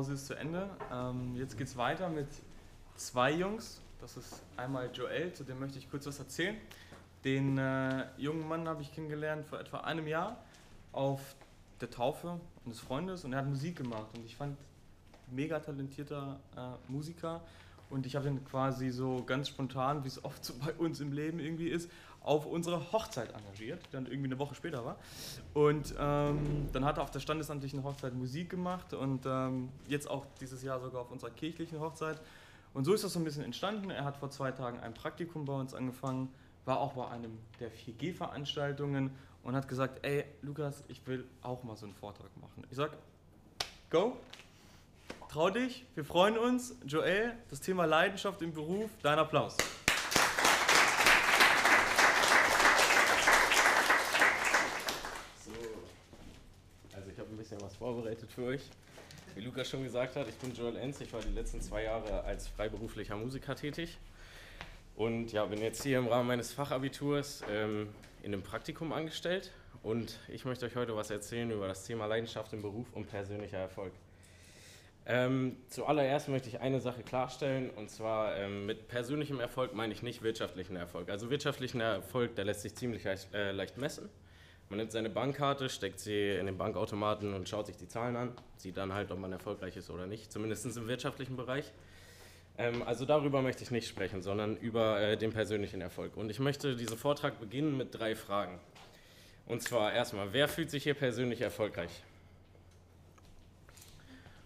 Pause ist zu Ende. Ähm, jetzt geht es weiter mit zwei Jungs. Das ist einmal Joel, zu dem möchte ich kurz was erzählen. Den äh, jungen Mann habe ich kennengelernt vor etwa einem Jahr auf der Taufe eines Freundes und er hat Musik gemacht und ich fand mega talentierter äh, Musiker und ich habe ihn quasi so ganz spontan, wie es oft so bei uns im Leben irgendwie ist, auf unsere Hochzeit engagiert, die dann irgendwie eine Woche später war. Und ähm, dann hat er auf der standesamtlichen Hochzeit Musik gemacht und ähm, jetzt auch dieses Jahr sogar auf unserer kirchlichen Hochzeit. Und so ist das so ein bisschen entstanden. Er hat vor zwei Tagen ein Praktikum bei uns angefangen, war auch bei einem der 4G-Veranstaltungen und hat gesagt, ey Lukas, ich will auch mal so einen Vortrag machen. Ich sag, go, trau dich, wir freuen uns. Joel, das Thema Leidenschaft im Beruf, dein Applaus. bisschen was vorbereitet für euch. Wie Lukas schon gesagt hat, ich bin Joel Enz, ich war die letzten zwei Jahre als freiberuflicher Musiker tätig und ja, bin jetzt hier im Rahmen meines Fachabiturs ähm, in einem Praktikum angestellt und ich möchte euch heute was erzählen über das Thema Leidenschaft im Beruf und persönlicher Erfolg. Ähm, zuallererst möchte ich eine Sache klarstellen und zwar ähm, mit persönlichem Erfolg meine ich nicht wirtschaftlichen Erfolg. Also wirtschaftlichen Erfolg, der lässt sich ziemlich leicht, äh, leicht messen. Man nimmt seine Bankkarte, steckt sie in den Bankautomaten und schaut sich die Zahlen an, sieht dann halt, ob man erfolgreich ist oder nicht, zumindest im wirtschaftlichen Bereich. Ähm, also darüber möchte ich nicht sprechen, sondern über äh, den persönlichen Erfolg. Und ich möchte diesen Vortrag beginnen mit drei Fragen. Und zwar erstmal, wer fühlt sich hier persönlich erfolgreich?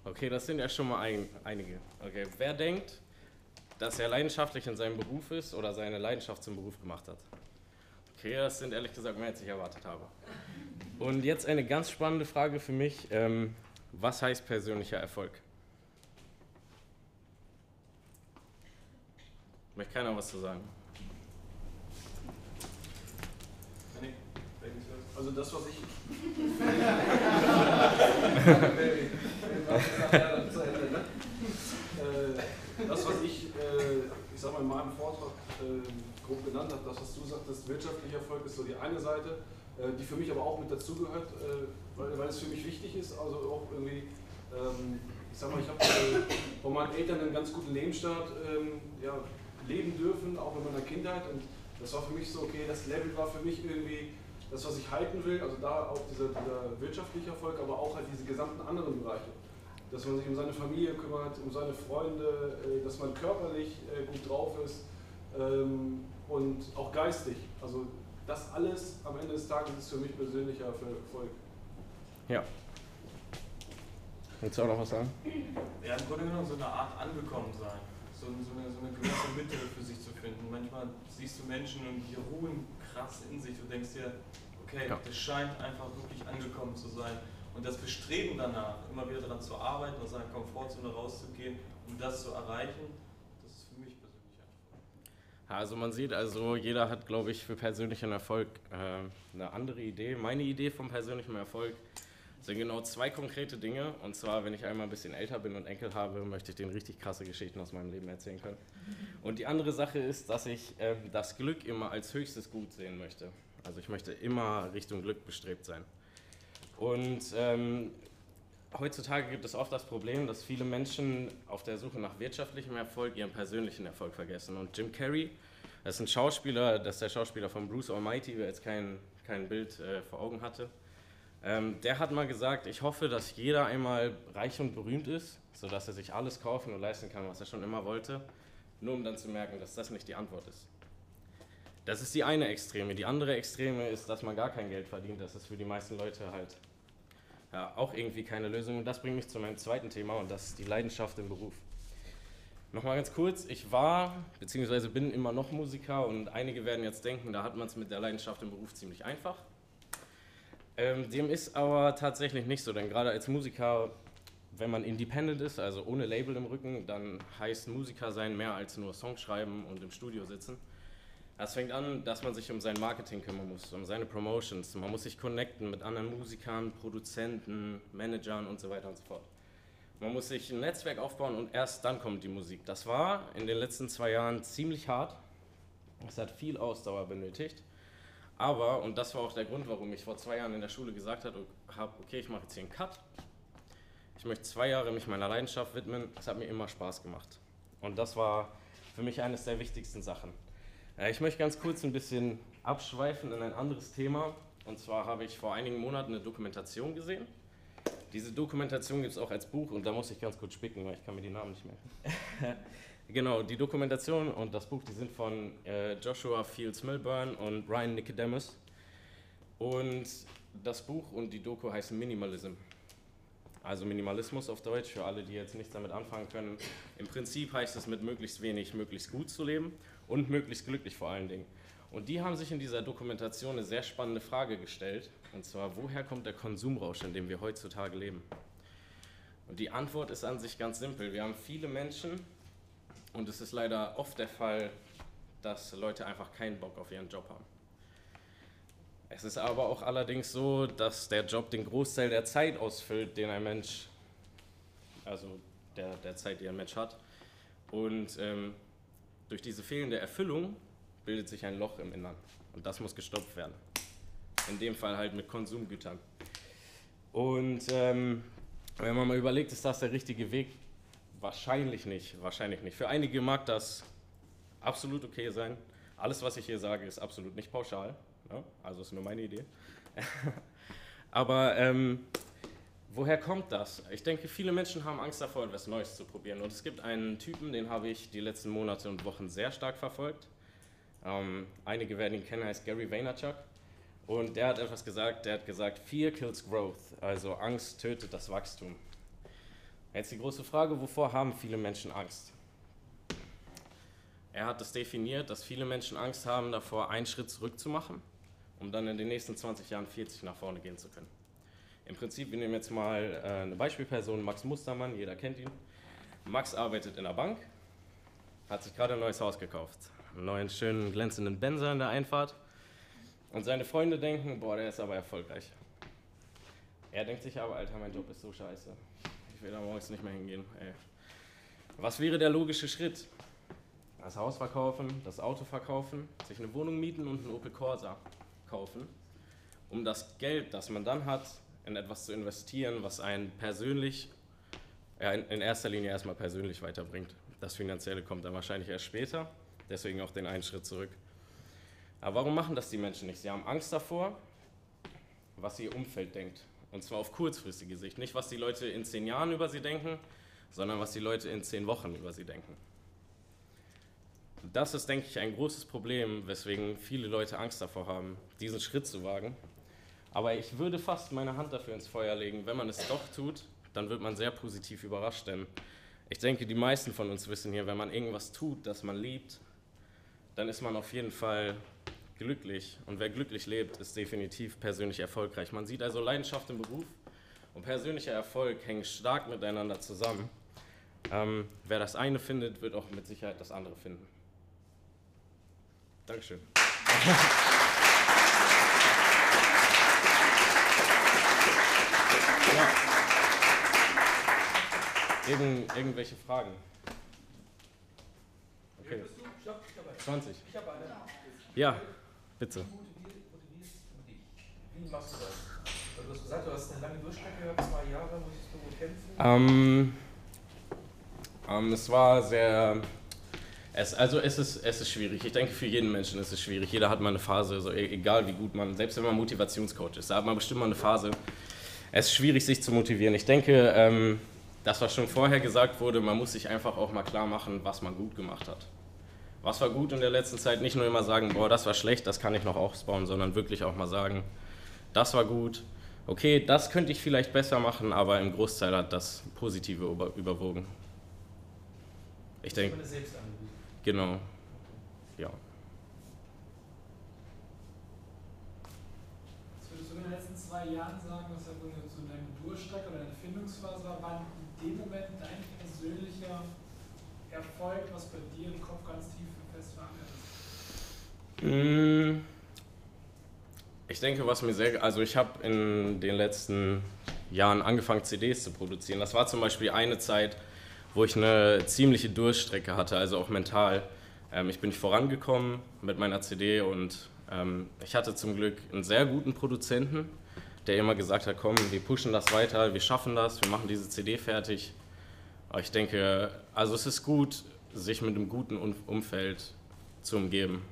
Okay, das sind ja schon mal ein, einige. Okay, wer denkt, dass er leidenschaftlich in seinem Beruf ist oder seine Leidenschaft zum Beruf gemacht hat? Okay, das sind ehrlich gesagt mehr als ich erwartet habe. Und jetzt eine ganz spannende Frage für mich. Ähm, was heißt persönlicher Erfolg? Möchte keiner was zu sagen? Also das, was ich. Das, was ich, äh, ich sag mal, in meinem Vortrag äh, grob genannt habe, das, was du sagtest, wirtschaftlicher Erfolg ist so die eine Seite, äh, die für mich aber auch mit dazugehört, äh, weil, weil es für mich wichtig ist, also auch irgendwie, ähm, ich sag mal, ich habe äh, von meinen Eltern einen ganz guten Lebensstart ähm, ja, leben dürfen, auch in meiner Kindheit und das war für mich so, okay, das Level war für mich irgendwie das, was ich halten will, also da auch dieser, dieser wirtschaftliche Erfolg, aber auch halt diese gesamten anderen Bereiche dass man sich um seine Familie kümmert, um seine Freunde, dass man körperlich gut drauf ist, ähm, und auch geistig. Also das alles am Ende des Tages ist für mich persönlicher Erfolg. Ja. Willst du auch noch was sagen? Ja, im Grunde genommen so eine Art angekommen sein. So, so, eine, so eine gewisse Mitte für sich zu finden. Manchmal siehst du Menschen und die ruhen krass in sich. Du denkst dir, okay, ja. das scheint einfach wirklich angekommen zu sein. Und das Bestreben danach, immer wieder daran zu arbeiten, aus seiner Komfortzone rauszugehen, um das zu erreichen, also man sieht also, jeder hat, glaube ich, für persönlichen Erfolg äh, eine andere Idee. Meine Idee vom persönlichen Erfolg sind genau zwei konkrete Dinge. Und zwar, wenn ich einmal ein bisschen älter bin und Enkel habe, möchte ich denen richtig krasse Geschichten aus meinem Leben erzählen können. Und die andere Sache ist, dass ich äh, das Glück immer als höchstes Gut sehen möchte. Also ich möchte immer Richtung Glück bestrebt sein. Und ähm, heutzutage gibt es oft das Problem, dass viele Menschen auf der Suche nach wirtschaftlichem Erfolg ihren persönlichen Erfolg vergessen. Und Jim Carrey, das ist ein Schauspieler, das ist der Schauspieler von Bruce Almighty, wer jetzt kein, kein Bild äh, vor Augen hatte. Ähm, der hat mal gesagt, ich hoffe, dass jeder einmal reich und berühmt ist, sodass er sich alles kaufen und leisten kann, was er schon immer wollte, nur um dann zu merken, dass das nicht die Antwort ist. Das ist die eine Extreme. Die andere Extreme ist, dass man gar kein Geld verdient. Das ist für die meisten Leute halt ja, auch irgendwie keine Lösung. Und das bringt mich zu meinem zweiten Thema und das ist die Leidenschaft im Beruf. Nochmal ganz kurz, ich war bzw. bin immer noch Musiker und einige werden jetzt denken, da hat man es mit der Leidenschaft im Beruf ziemlich einfach. Ähm, dem ist aber tatsächlich nicht so, denn gerade als Musiker, wenn man independent ist, also ohne Label im Rücken, dann heißt Musiker sein mehr als nur Songs schreiben und im Studio sitzen. Es fängt an, dass man sich um sein Marketing kümmern muss, um seine Promotions. Man muss sich connecten mit anderen Musikern, Produzenten, Managern und so weiter und so fort. Man muss sich ein Netzwerk aufbauen und erst dann kommt die Musik. Das war in den letzten zwei Jahren ziemlich hart. Es hat viel Ausdauer benötigt. Aber, und das war auch der Grund, warum ich vor zwei Jahren in der Schule gesagt habe, okay, ich mache jetzt hier einen Cut. Ich möchte zwei Jahre mich meiner Leidenschaft widmen. Es hat mir immer Spaß gemacht. Und das war für mich eines der wichtigsten Sachen. Äh, ich möchte ganz kurz ein bisschen abschweifen in ein anderes Thema. Und zwar habe ich vor einigen Monaten eine Dokumentation gesehen. Diese Dokumentation gibt es auch als Buch und da muss ich ganz kurz spicken, weil ich kann mir die Namen nicht merken. genau, die Dokumentation und das Buch, die sind von äh, Joshua Fields Milburn und Ryan Nicodemus. Und das Buch und die Doku heißen Minimalism. Also Minimalismus auf Deutsch, für alle, die jetzt nichts damit anfangen können. Im Prinzip heißt es mit möglichst wenig, möglichst gut zu leben und möglichst glücklich vor allen Dingen. Und die haben sich in dieser Dokumentation eine sehr spannende Frage gestellt, und zwar, woher kommt der Konsumrausch, in dem wir heutzutage leben? Und die Antwort ist an sich ganz simpel. Wir haben viele Menschen, und es ist leider oft der Fall, dass Leute einfach keinen Bock auf ihren Job haben. Es ist aber auch allerdings so, dass der Job den Großteil der Zeit ausfüllt, den ein Mensch, also der, der Zeit, die ein Mensch hat. Und ähm, durch diese fehlende Erfüllung bildet sich ein Loch im Innern. Und das muss gestopft werden. In dem Fall halt mit Konsumgütern. Und ähm, wenn man mal überlegt, ist das der richtige Weg? Wahrscheinlich nicht. Wahrscheinlich nicht. Für einige mag das absolut okay sein. Alles, was ich hier sage, ist absolut nicht pauschal. Ne? Also ist nur meine Idee. Aber ähm, woher kommt das? Ich denke, viele Menschen haben Angst davor, etwas Neues zu probieren. Und es gibt einen Typen, den habe ich die letzten Monate und Wochen sehr stark verfolgt. Ähm, einige werden ihn kennen, heißt Gary Vaynerchuk. Und der hat etwas gesagt, der hat gesagt, Fear kills growth, also Angst tötet das Wachstum. Jetzt die große Frage, wovor haben viele Menschen Angst? Er hat es definiert, dass viele Menschen Angst haben davor, einen Schritt zurück zu machen, um dann in den nächsten 20 Jahren 40 nach vorne gehen zu können. Im Prinzip, wir nehmen jetzt mal äh, eine Beispielperson, Max Mustermann, jeder kennt ihn. Max arbeitet in der Bank, hat sich gerade ein neues Haus gekauft einen neuen schönen glänzenden Benzer in der Einfahrt. Und seine Freunde denken, boah, der ist aber erfolgreich. Er denkt sich aber, Alter, mein Job ist so scheiße. Ich will da morgens nicht mehr hingehen. Ey. Was wäre der logische Schritt? Das Haus verkaufen, das Auto verkaufen, sich eine Wohnung mieten und einen Opel Corsa kaufen, um das Geld, das man dann hat, in etwas zu investieren, was einen persönlich, ja, in erster Linie erstmal persönlich weiterbringt. Das Finanzielle kommt dann wahrscheinlich erst später. Deswegen auch den einen Schritt zurück. Aber warum machen das die Menschen nicht? Sie haben Angst davor, was ihr Umfeld denkt. Und zwar auf kurzfristige Sicht. Nicht, was die Leute in zehn Jahren über sie denken, sondern was die Leute in zehn Wochen über sie denken. Das ist, denke ich, ein großes Problem, weswegen viele Leute Angst davor haben, diesen Schritt zu wagen. Aber ich würde fast meine Hand dafür ins Feuer legen, wenn man es doch tut, dann wird man sehr positiv überrascht. Denn ich denke, die meisten von uns wissen hier, wenn man irgendwas tut, das man liebt, dann ist man auf jeden Fall glücklich. Und wer glücklich lebt, ist definitiv persönlich erfolgreich. Man sieht also Leidenschaft im Beruf und persönlicher Erfolg hängen stark miteinander zusammen. Ähm, wer das eine findet, wird auch mit Sicherheit das andere finden. Dankeschön. ja. Irgend, irgendwelche Fragen? Okay. 20. Ich habe eine. Ja, bitte. Wie machst du das? Du hast gesagt, du hast eine lange Durchstrecke gehabt, zwei Jahre, musstest du kämpfen? Ähm, ähm, es war sehr. Es, also es ist, es ist schwierig. Ich denke, für jeden Menschen ist es schwierig. Jeder hat mal eine Phase, also egal wie gut man, selbst wenn man Motivationscoach ist, da hat man bestimmt mal eine Phase. Es ist schwierig, sich zu motivieren. Ich denke, ähm, das, was schon vorher gesagt wurde, man muss sich einfach auch mal klar machen, was man gut gemacht hat was war gut in der letzten Zeit, nicht nur immer sagen, boah, das war schlecht, das kann ich noch ausbauen, sondern wirklich auch mal sagen, das war gut, okay, das könnte ich vielleicht besser machen, aber im Großteil hat das Positive über, überwogen. Ich denke. Genau. Ja. Was würdest du in den letzten zwei Jahren sagen, was ja wohl so deine Durchstrecke oder deine Findungsphase war, wann in dem Moment dein persönlicher Erfolg, was bei dir im Kopf ganz tief Mm, ich denke, was mir sehr, also ich habe in den letzten Jahren angefangen, CDs zu produzieren. Das war zum Beispiel eine Zeit, wo ich eine ziemliche Durchstrecke hatte, also auch mental. Ähm, ich bin vorangekommen mit meiner CD und ähm, ich hatte zum Glück einen sehr guten Produzenten, der immer gesagt hat, komm, wir pushen das weiter, wir schaffen das, wir machen diese CD fertig. Aber ich denke, also es ist gut, sich mit einem guten Umfeld zu umgeben.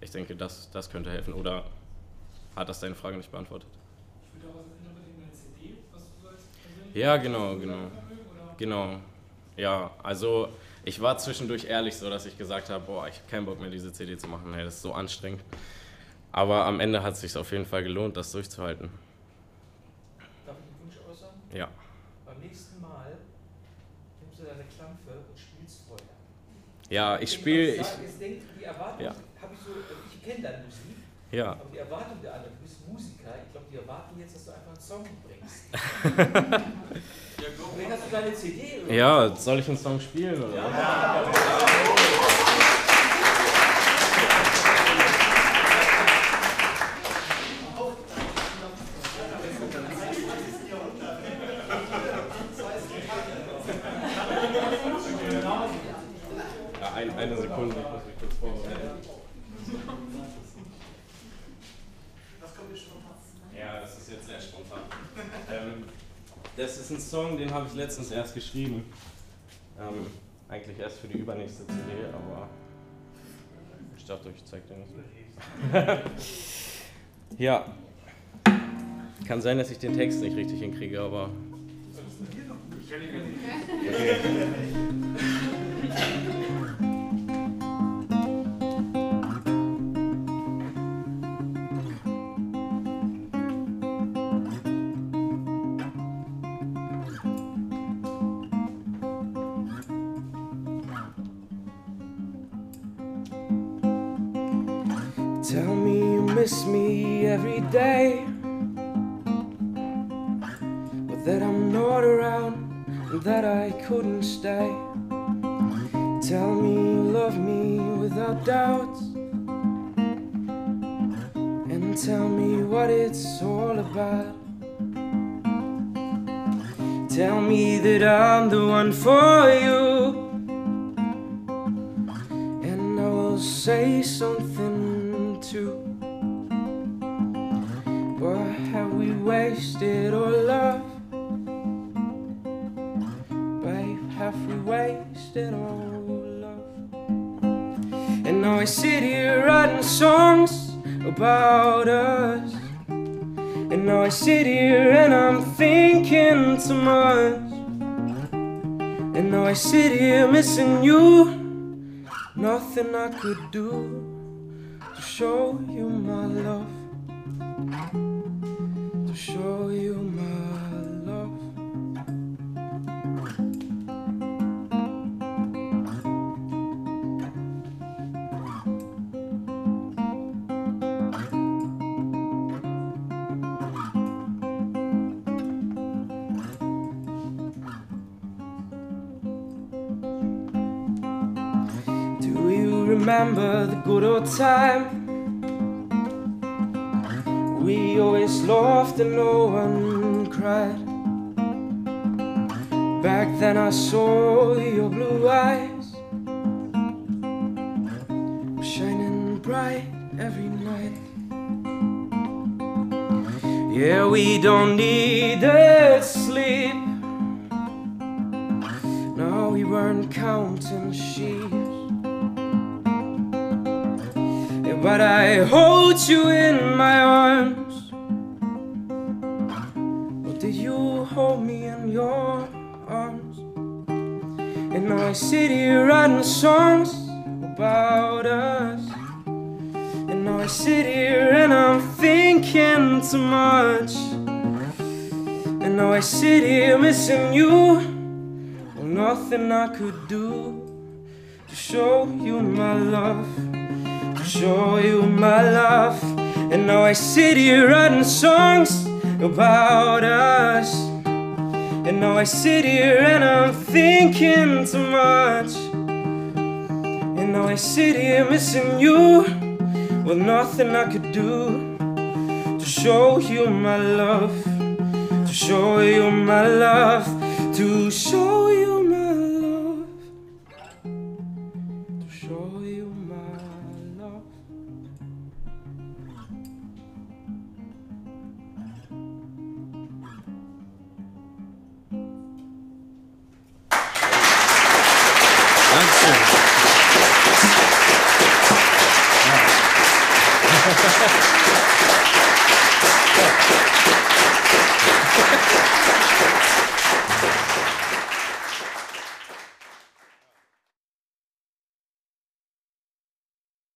Ich denke, das, das könnte helfen. Oder hat das deine Frage nicht beantwortet? Ich würde auch eine CD, was du sagst. Ja, genau, genau. Genau. Ja, also ich war zwischendurch ehrlich so, dass ich gesagt habe, boah, ich habe keinen Bock mehr, diese CD zu machen. Hey, das ist so anstrengend. Aber am Ende hat es sich auf jeden Fall gelohnt, das durchzuhalten. Darf ich einen Wunsch äußern? Ja. Beim nächsten Mal nimmst du deine Klampfe und spielst vorher. Ja, ich spiele. Ich, ich denke, die Erwartung ja. habe ich so, ich kenne deine Musik. Ja. Aber die Erwartung der anderen, du bist Musiker, ich glaube, die erwarten jetzt, dass du einfach einen Song bringst. ja, hast du deine CD? Oder? Ja, soll ich einen Song spielen? Oder? Ja. ja. Song, den habe ich letztens erst geschrieben. Ähm, eigentlich erst für die übernächste CD, aber ich dachte, ich zeige den nicht. ja. Kann sein, dass ich den Text nicht richtig hinkriege, aber. Okay. every day. But that I'm not around and that I couldn't stay. Tell me you love me without doubts. And tell me what it's all about. Tell me that I'm the one for you. And I will say something we wasted our love? Babe, have we wasted our love? And now I sit here writing songs about us. And now I sit here and I'm thinking too much. And now I sit here missing you. Nothing I could do to show you my love. Remember the good old time. We always laughed and no one cried. Back then I saw your blue eyes Shining bright every night. Yeah, we don't need the sleep. No, we weren't counting sheep but I hold you in my arms. Or did you hold me in your arms? And now I sit here writing songs about us. And now I sit here and I'm thinking too much. And now I sit here missing you. Well, nothing I could do to show you my love show you my love. And now I sit here writing songs about us. And now I sit here and I'm thinking too much. And now I sit here missing you with nothing I could do to show you my love. To show you my love. To show you.